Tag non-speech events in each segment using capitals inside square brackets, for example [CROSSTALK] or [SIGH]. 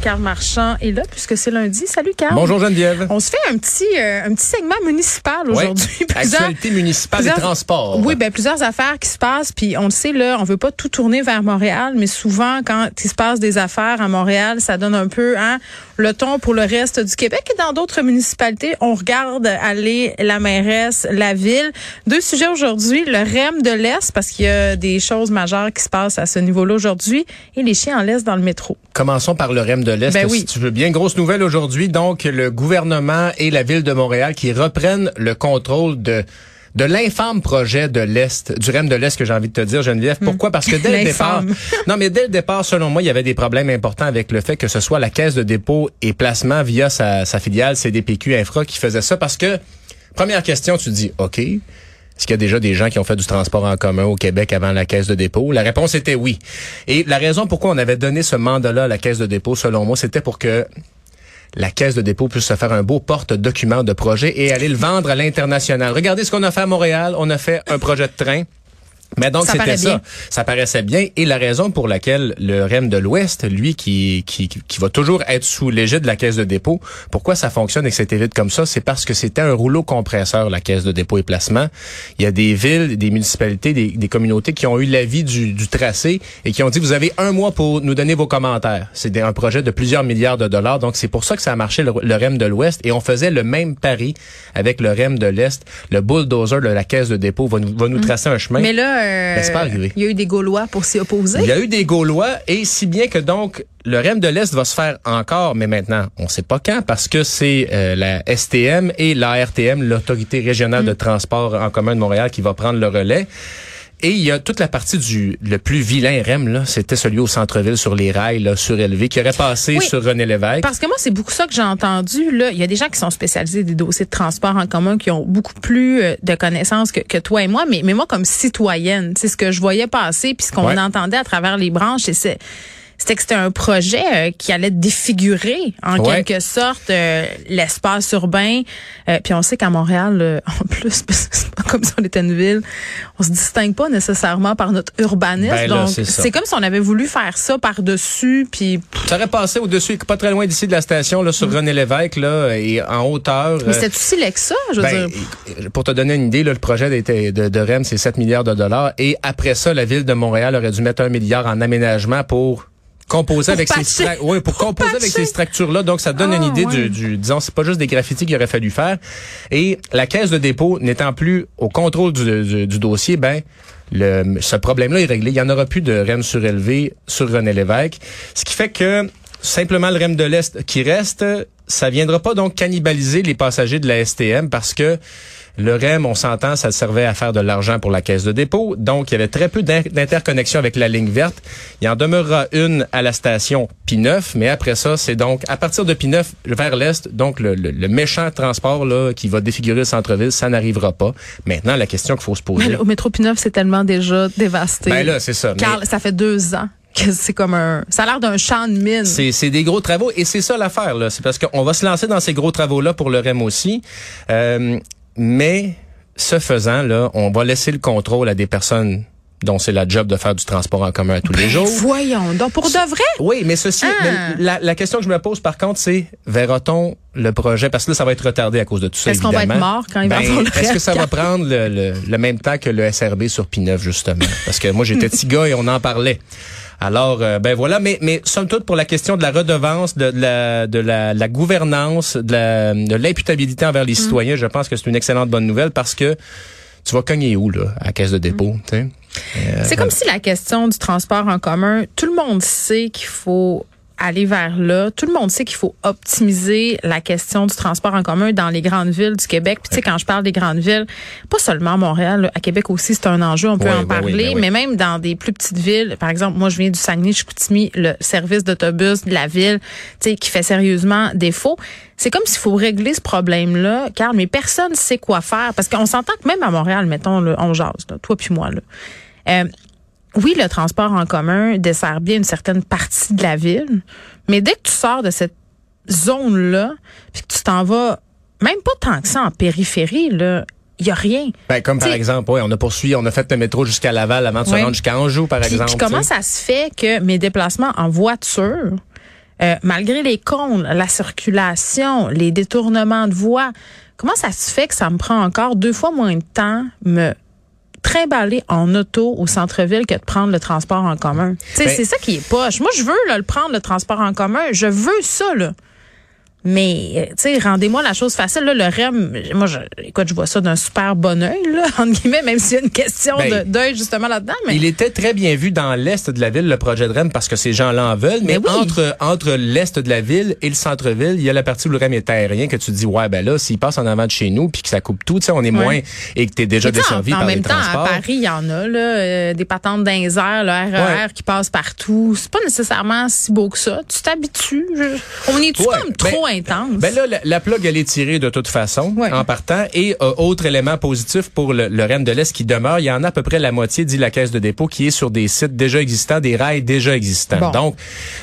Carl Marchand est là puisque c'est lundi. Salut Carl. Bonjour Geneviève. On se fait un petit euh, un petit segment municipal aujourd'hui. [LAUGHS] Ouais. Actualité municipale des transports. Oui, ben plusieurs affaires qui se passent puis on le sait là, on veut pas tout tourner vers Montréal, mais souvent quand il se passe des affaires à Montréal, ça donne un peu hein, le ton pour le reste du Québec et dans d'autres municipalités, on regarde aller la mairesse, la ville. Deux sujets aujourd'hui, le REM de l'Est parce qu'il y a des choses majeures qui se passent à ce niveau-là aujourd'hui et les chiens en laisse dans le métro. Commençons par le REM de l'Est, ben oui. si tu veux bien. Grosse nouvelle aujourd'hui, donc le gouvernement et la ville de Montréal qui reprennent le contrôle de de l'infâme projet de l'Est, du REM de l'Est que j'ai envie de te dire, Geneviève. Pourquoi? Parce que dès le départ, non, mais dès le départ, selon moi, il y avait des problèmes importants avec le fait que ce soit la caisse de dépôt et placement via sa, sa filiale CDPQ Infra qui faisait ça parce que, première question, tu dis, OK, est-ce qu'il y a déjà des gens qui ont fait du transport en commun au Québec avant la caisse de dépôt? La réponse était oui. Et la raison pourquoi on avait donné ce mandat-là à la caisse de dépôt, selon moi, c'était pour que la caisse de dépôt puisse se faire un beau porte-document de projet et aller le vendre à l'international. Regardez ce qu'on a fait à Montréal. On a fait un projet de train. Mais donc c'était ça, ça paraissait bien et la raison pour laquelle le REM de l'Ouest, lui qui, qui qui va toujours être sous l'égide de la caisse de dépôt, pourquoi ça fonctionne et que c'était vite comme ça, c'est parce que c'était un rouleau compresseur la caisse de dépôt et placement. Il y a des villes, des municipalités, des, des communautés qui ont eu l'avis du, du tracé et qui ont dit vous avez un mois pour nous donner vos commentaires. C'est un projet de plusieurs milliards de dollars, donc c'est pour ça que ça a marché le, le REM de l'Ouest et on faisait le même pari avec le REM de l'Est. Le bulldozer de la caisse de dépôt va nous, va nous tracer un chemin. Mais là, ben, arrivé. Il y a eu des Gaulois pour s'y opposer. Il y a eu des Gaulois et si bien que donc le REM de l'Est va se faire encore, mais maintenant, on sait pas quand, parce que c'est euh, la STM et l'ARTM, l'Autorité régionale mm. de transport en commun de Montréal, qui va prendre le relais. Et il y a toute la partie du le plus vilain REM là, c'était celui au centre-ville sur les rails là, surélevés qui aurait passé oui, sur René Lévesque. Parce que moi c'est beaucoup ça que j'ai entendu là, il y a des gens qui sont spécialisés des dossiers de transport en commun qui ont beaucoup plus euh, de connaissances que, que toi et moi mais mais moi comme citoyenne, c'est ce que je voyais passer puis ce qu'on ouais. entendait à travers les branches et c'est c'était que c'était un projet euh, qui allait défigurer en ouais. quelque sorte euh, l'espace urbain. Euh, puis on sait qu'à Montréal, en plus, [LAUGHS] c'est pas comme si on était une ville, on se distingue pas nécessairement par notre urbanisme. Ben là, Donc c'est comme si on avait voulu faire ça par dessus. Puis ça aurait passé au dessus, pas très loin d'ici de la station, là sur mmh. René Lévesque, là et en hauteur. Mais c'était aussi laid que ça, je veux ben, dire. Pour te donner une idée, là, le projet de, de, de REM, c'est 7 milliards de dollars. Et après ça, la ville de Montréal aurait dû mettre un milliard en aménagement pour composer avec ces oui, pour, pour composer avec ces structures là donc ça donne Ah, une idée du, du disons c'est pas juste des graffitis qu'il aurait fallu faire. Et la caisse de dépôt n'étant plus au contrôle du, du, du dossier ben le, ce problème-là est réglé. Il y en aura plus de REM surélevé sur René Lévesque. Ce qui fait que simplement le REM de l'Est qui reste, ça viendra pas donc cannibaliser les passagers de la STM parce que le REM, on s'entend, ça servait à faire de l'argent pour la caisse de dépôt. Donc, il y avait très peu d'interconnexion avec la ligne verte. Il en demeurera une à la station P9, mais après ça, c'est donc à partir de P9 vers l'est, donc le, le, le, méchant transport là qui va défigurer le centre-ville, ça n'arrivera pas. Maintenant, la question qu'il faut se poser. Mais au métro P9, c'est tellement déjà dévasté. Ben là, c'est ça. Mais... ça fait deux ans que c'est comme un ça a l'air d'un champ de mine. C'est des gros travaux et c'est ça l'affaire là, c'est parce qu'on va se lancer dans ces gros travaux là pour le REM aussi. Euh, mais ce faisant, là, on va laisser le contrôle à des personnes dont c'est la job de faire du transport en commun à tous ben les jours. Voyons donc, pour de vrai? Oui, mais ceci, ah. mais la, la, question que je me pose par contre, c'est verra-t-on le projet, parce que là, ça va être retardé à cause de tout ça, Est-ce qu'on va être mort quand il ben, va le Est-ce que ça va prendre le, le, le, même temps que le SRB sur P9, justement? Parce que moi, j'étais [LAUGHS] petit gars et on en parlait. Alors, euh, ben voilà, mais, mais somme toute, pour la question de la redevance, de, de la, de la, la gouvernance, de l'imputabilité envers les mm. citoyens, je pense que c'est une excellente bonne nouvelle parce que tu vas cogner où, là, à la caisse de dépôt, mm. euh, C'est comme si la question du transport en commun, tout le monde sait qu'il faut aller vers là. Tout le monde sait qu'il faut optimiser la question du transport en commun dans les grandes villes du Québec. Puis tu sais, quand je parle des grandes villes, pas seulement Montréal, là, à Québec aussi, c'est un enjeu, on peut oui, en oui, parler, oui, mais même dans des plus petites villes, par exemple, moi je viens du Saguenay-Chicoutimi, le service d'autobus de la ville, tu sais, qui fait sérieusement défaut. C'est comme s'il faut régler ce problème-là, car mais personne sait quoi faire, parce qu'on s'entend que même à Montréal, mettons, là, on jase, là, toi puis moi, là. Euh, oui, le transport en commun dessert bien une certaine partie de la ville, mais dès que tu sors de cette zone-là, puis que tu t'en vas, même pas tant que ça en périphérie, là, il y a rien. Ben, comme par exemple, ouais, on a poursuivi, on a fait le métro jusqu'à Laval avant de se rendre jusqu'à Anjou, par exemple. Comment ça se fait que mes déplacements en voiture, euh, malgré les comptes, la circulation, les détournements de voies, comment ça se fait que ça me prend encore deux fois moins de temps me trimballer en auto au centre-ville que de prendre le transport en commun. Ben c'est ça qui est poche. Moi, je veux le prendre, le transport en commun. Je veux ça. Là. Mais, euh, tu sais, rendez-moi la chose facile. Là, le REM, moi, je, écoute, je vois ça d'un super bon oeil, là, [LAUGHS] entre guillemets, même s'il y a une question ben, d'œil justement là-dedans. Mais... Il était très bien vu dans l'est de la ville, le projet de REM, parce que ces gens-là en veulent. Mais, entre, entre l'est de la ville et le centre-ville, il y a la partie où le REM est aérien que tu dis, ouais, ben là, s'il passe en avant de chez nous puis que ça coupe tout, tu sais, on est moins et que tu es déjà desservi par les transports. En même temps, à Paris, il y en a, là, euh, des patentes d'un le RER qui passe partout. C'est pas nécessairement si beau que ça. Tu t'habitues. On est-tu comme ben, trop intense? Ben là, la, plug, elle est tirée de toute façon en partant. Et euh, autre élément positif pour le, le Rennes de l'Est qui demeure, il y en a à peu près la moitié, dit la Caisse de dépôt, qui est sur des sites déjà existants, des rails déjà existants. Donc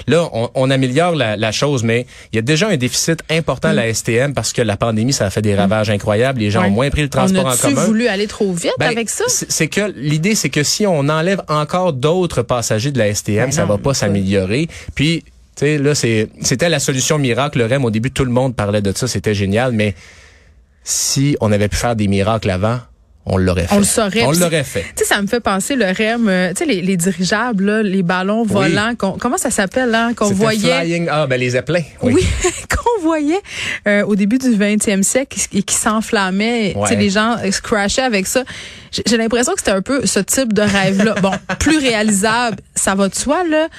là, on, on améliore la, la, chose, mais il y a déjà un déficit important à la mm. STM parce que la pandémie, ça a fait des mm. ravages incroyables. Les gens ont moins pris le transport en commun. voulu aller trop vite ben, avec ça? C'est que l'idée, c'est que si on enlève encore d'autres passagers de la STM, ben ça va pas s'améliorer. Puis sais, là, c'était la solution miracle. Le REM, au début, tout le monde parlait de ça. C'était génial. Mais si on avait pu faire des miracles avant, on l'aurait fait. On le saurait. On l'aurait fait. Tu sais, ça me fait penser le REM, euh, tu sais, les, les, dirigeables, là, les ballons volants, comment ça s'appelle, là, qu'on voyait? Flying, ah, ben les zeppelins. Oui, [LAUGHS] qu'on voyait euh, au début du 20e siècle et qui, s'enflammaient. Tu sais, les gens se crashaient avec ça. J'ai l'impression que c'était un peu ce type de rêve-là. bon, [LAUGHS] plus réalisable, ça va de soi, là.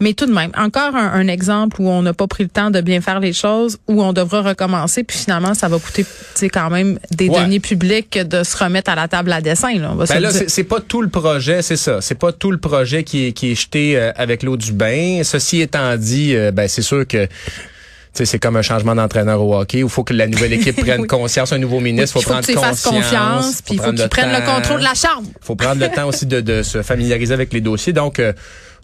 Mais tout de même, encore un, exemple où on n'a pas pris le temps de bien faire les choses, où on devra recommencer, puis finalement, ça va coûter quand même des deniers publics de se remettre à la table à dessin. Là, ben là c'est pas tout le projet, c'est ça. C'est pas tout le projet qui est, qui est jeté euh, avec l'eau du bain. Ceci étant dit, euh, ben c'est sûr que c'est comme un changement d'entraîneur au hockey. Il faut que la nouvelle équipe [LAUGHS] prenne conscience, un nouveau ministre, il faut, prendre conscience. confiance, puis il faut qu'il prenne le contrôle de la chambre. Il faut prendre le temps aussi de, de, se familiariser avec les dossiers. Donc, euh,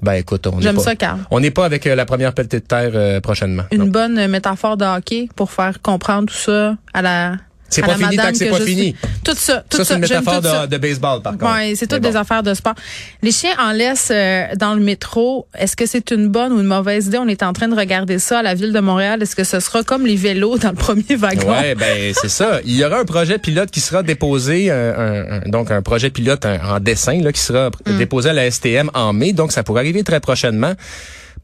ben écoute, on n'est pas, on n'est pas avec euh, la première pelletée de terre euh, prochainement. Une bonne métaphore de hockey pour faire comprendre tout ça à la c'est pas fini tant que c'est pas fini. Tout ça, tout ça. c'est une métaphore de, baseball, par contre. Oui, c'est toutes des affaires de sport. Les chiens en laissent euh, dans le métro. Est-ce que c'est une bonne ou une mauvaise idée? On est en train de regarder ça à la ville de Montréal. Est-ce que ce sera comme les vélos dans le premier wagon? Oui, ben c'est ça. Il y aura un projet pilote qui sera déposé, un, donc un projet pilote en dessin là, qui sera mm. déposé à la STM en mai. Donc, ça pourrait arriver très prochainement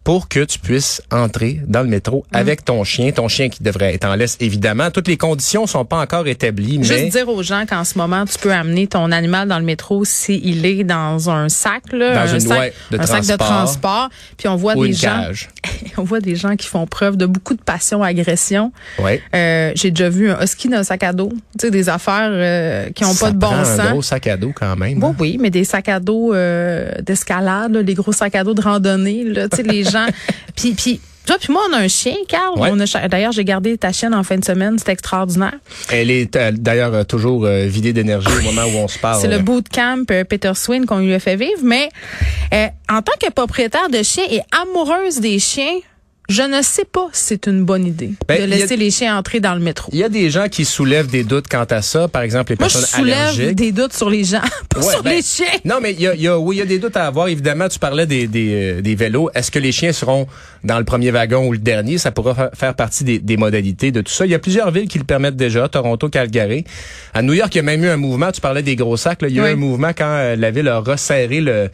pour que tu puisses entrer dans le métro mm. avec ton chien, ton chien qui devrait être en laisse évidemment. Toutes les conditions sont pas encore établies, mais juste dire aux gens qu'en ce moment tu peux amener ton animal dans le métro s'il est dans un sac là, dans un, sac, de, un transport, sac de transport, puis on voit des gens [LAUGHS] on voit des gens qui font preuve de beaucoup de passion agression. Ouais. Euh, j'ai déjà vu un husky dans un sac à dos, tu sais des affaires euh, qui ont pas de bon prend sens. un gros sac à dos quand même. Bon, hein? oui, mais des sacs à dos euh, d'escalade, les gros sacs à dos de randonnée là, tu sais les [LAUGHS] gens puis, puis toi puis moi, on a un chien, Carl. D'ailleurs, j'ai gardé ta chienne en fin de semaine. C'est extraordinaire. Elle est euh, d'ailleurs euh, toujours euh, vidée d'énergie au moment où on se parle. C'est le bootcamp Peter Swin qu'on lui a fait vivre. Mais en tant que propriétaire de chien et amoureuse des chiens, je ne sais pas si c'est une bonne idée ben, de laisser les chiens entrer dans le métro. Il y a des gens qui soulèvent des doutes quant à ça. Par exemple, les Moi, personnes je soulève des doutes sur les gens, [LAUGHS] pas sur ben, les chiens. Non, mais il y a, y a, oui, il y a des doutes à avoir. Évidemment, tu parlais des, des, euh, des vélos. Est-ce que les chiens seront dans le premier wagon ou le dernier? Ça pourra faire partie des, des, modalités de tout ça. Il y a plusieurs villes qui le permettent déjà. Toronto, Calgary. À New York, il y a même eu un mouvement. Tu parlais des gros sacs. Là. Il y a eu un mouvement quand euh, la ville a resserré le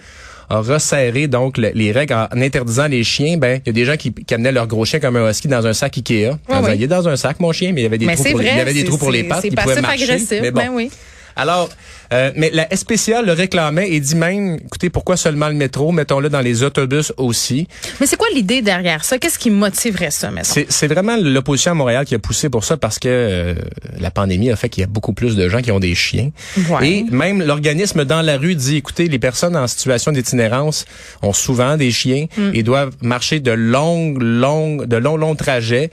a resserré donc les règles en interdisant les chiens. Ben, il y a des gens qui, qui, amenaient leur gros chien comme un husky dans un sac Ikea. Il est dans un sac, mon chien, mais il y avait des trous pour, il y avait des trous pour les pattes. Il pouvait marcher. Agressif, mais bon. Ben oui. Alors, euh, mais la SPCA le réclamait et dit même, écoutez, pourquoi seulement le métro? Mettons-le dans les autobus aussi. Mais c'est quoi l'idée derrière ça? Qu'est-ce qui motiverait ça, maintenant? C'est vraiment l'opposition à Montréal qui a poussé pour ça parce que euh, la pandémie a fait qu'il y a beaucoup plus de gens qui ont des chiens. Et même l'organisme dans la rue dit, écoutez, les personnes en situation d'itinérance ont souvent des chiens mm. et doivent marcher de longues, longues, de longs, longs trajets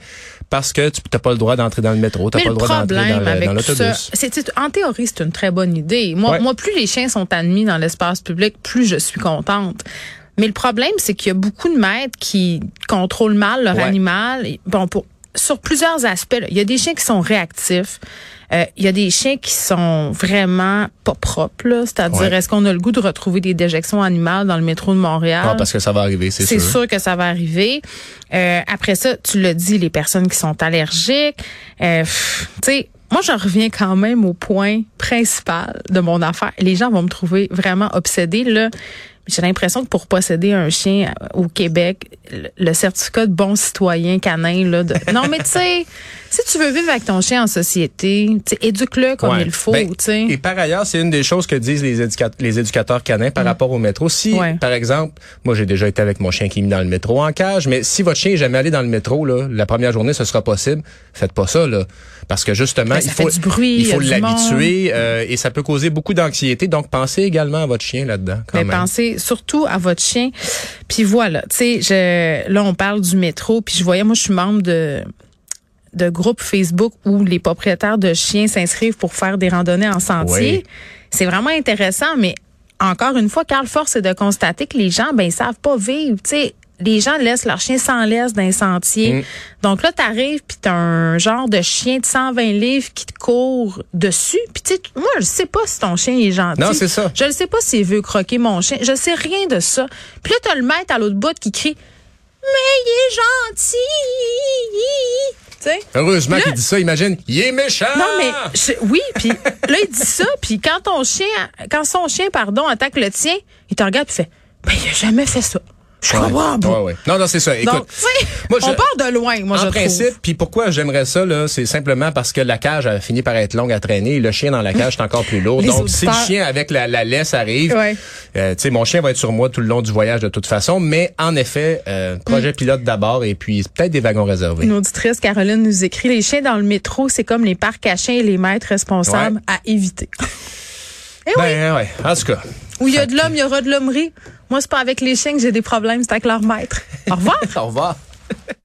parce que tu n'as pas le droit d'entrer dans le métro, tu n'as pas le droit d'entrer dans l'autobus. En théorie, c'est une très bonne idée. Moi, moi, plus les chiens sont admis dans l'espace public, plus je suis contente. Mais le problème, c'est qu'il y a beaucoup de maîtres qui contrôlent mal leur animal. Bon, pour sur plusieurs aspects. là. Il y a des chiens qui sont réactifs. Euh, il y a des chiens qui sont vraiment pas propres. là. C'est-à-dire, Ouais. est-ce qu'on a le goût de retrouver des déjections animales dans le métro de Montréal? Ah, parce que ça va arriver, c'est C'est sûr. sûr que ça va arriver. Euh, après ça, tu l'as dit, les personnes qui sont allergiques. Euh, tu sais, moi, je reviens quand même au point principal de mon affaire. Les gens vont me trouver vraiment obsédée. Là, j'ai l'impression que pour posséder un chien euh, au Québec, le, certificat de bon citoyen canin, là, de... [LAUGHS] non, mais tu sais, si tu veux vivre avec ton chien en société, éduque-le comme Ouais. il faut, Ben, tu sais. Et par ailleurs, c'est une des choses que disent les, éducat- les éducateurs canins par rapport au métro. Si, Mm. Ouais. par exemple, moi j'ai déjà été avec mon chien qui est mis dans le métro en cage, mais si votre chien est jamais allé dans le métro, là, la première journée, ce sera possible. Faites pas ça, là. Parce que justement, Ben, il faut, bruit, il faut l'habituer euh, et ça peut causer beaucoup d'anxiété. Donc, pensez également à votre chien là-dedans. quand Mais même. pensez surtout à votre chien. Puis voilà, tu sais, je là on parle du métro, puis je voyais moi je suis membre de de groupes Facebook où les propriétaires de chiens s'inscrivent pour faire des randonnées en sentier. Oui. C'est vraiment intéressant, mais encore une fois, Carl Force c'est de constater que les gens ben ils savent pas vivre, tu sais. Les gens laissent leur chien sans laisse dans les sentiers. Mm. Donc là, t'arrives puis t'as un genre de chien de 120 livres qui te court dessus. Puis tu sais, moi, je sais pas si ton chien est gentil. Non, c'est ça. Je ne sais pas s'il veut croquer mon chien. Je sais rien de ça. Puis là, t'as le maître à l'autre bout qui crie Mais il est gentil! Heureusement qu'il dit ça. Imagine, il est méchant! Non, mais je- oui, puis là, il dit ça, puis quand ton chien, quand son chien, pardon, attaque le tien, il te regarde et fait Ben, il a jamais fait ça. Je Ouais. comprends pas. Ouais, ouais. Non, non, c'est ça. Écoute, Donc, [LAUGHS] moi, je- on part de loin, moi, je en principe, trouve. puis pourquoi j'aimerais ça là, c'est simplement parce que la cage a fini par être longue à traîner et le chien dans la cage est encore plus lourd. Les Donc si le chien avec la, la laisse arrive, euh, tu sais mon chien va être sur moi tout le long du voyage de toute façon, mais en effet, euh, projet pilote d'abord et puis peut-être des wagons réservés. Une auditrice, Caroline, nous écrit Les chiens dans le métro, c'est comme les parcs à chiens et les maîtres responsables à éviter. Eh oui. Ben ouais, en tout cas. Où il y a de l'homme, il y aura de l'hommerie. Moi, c'est pas avec les chiens que j'ai des problèmes, c'est avec leur maître. Au revoir. [LAUGHS] Au revoir.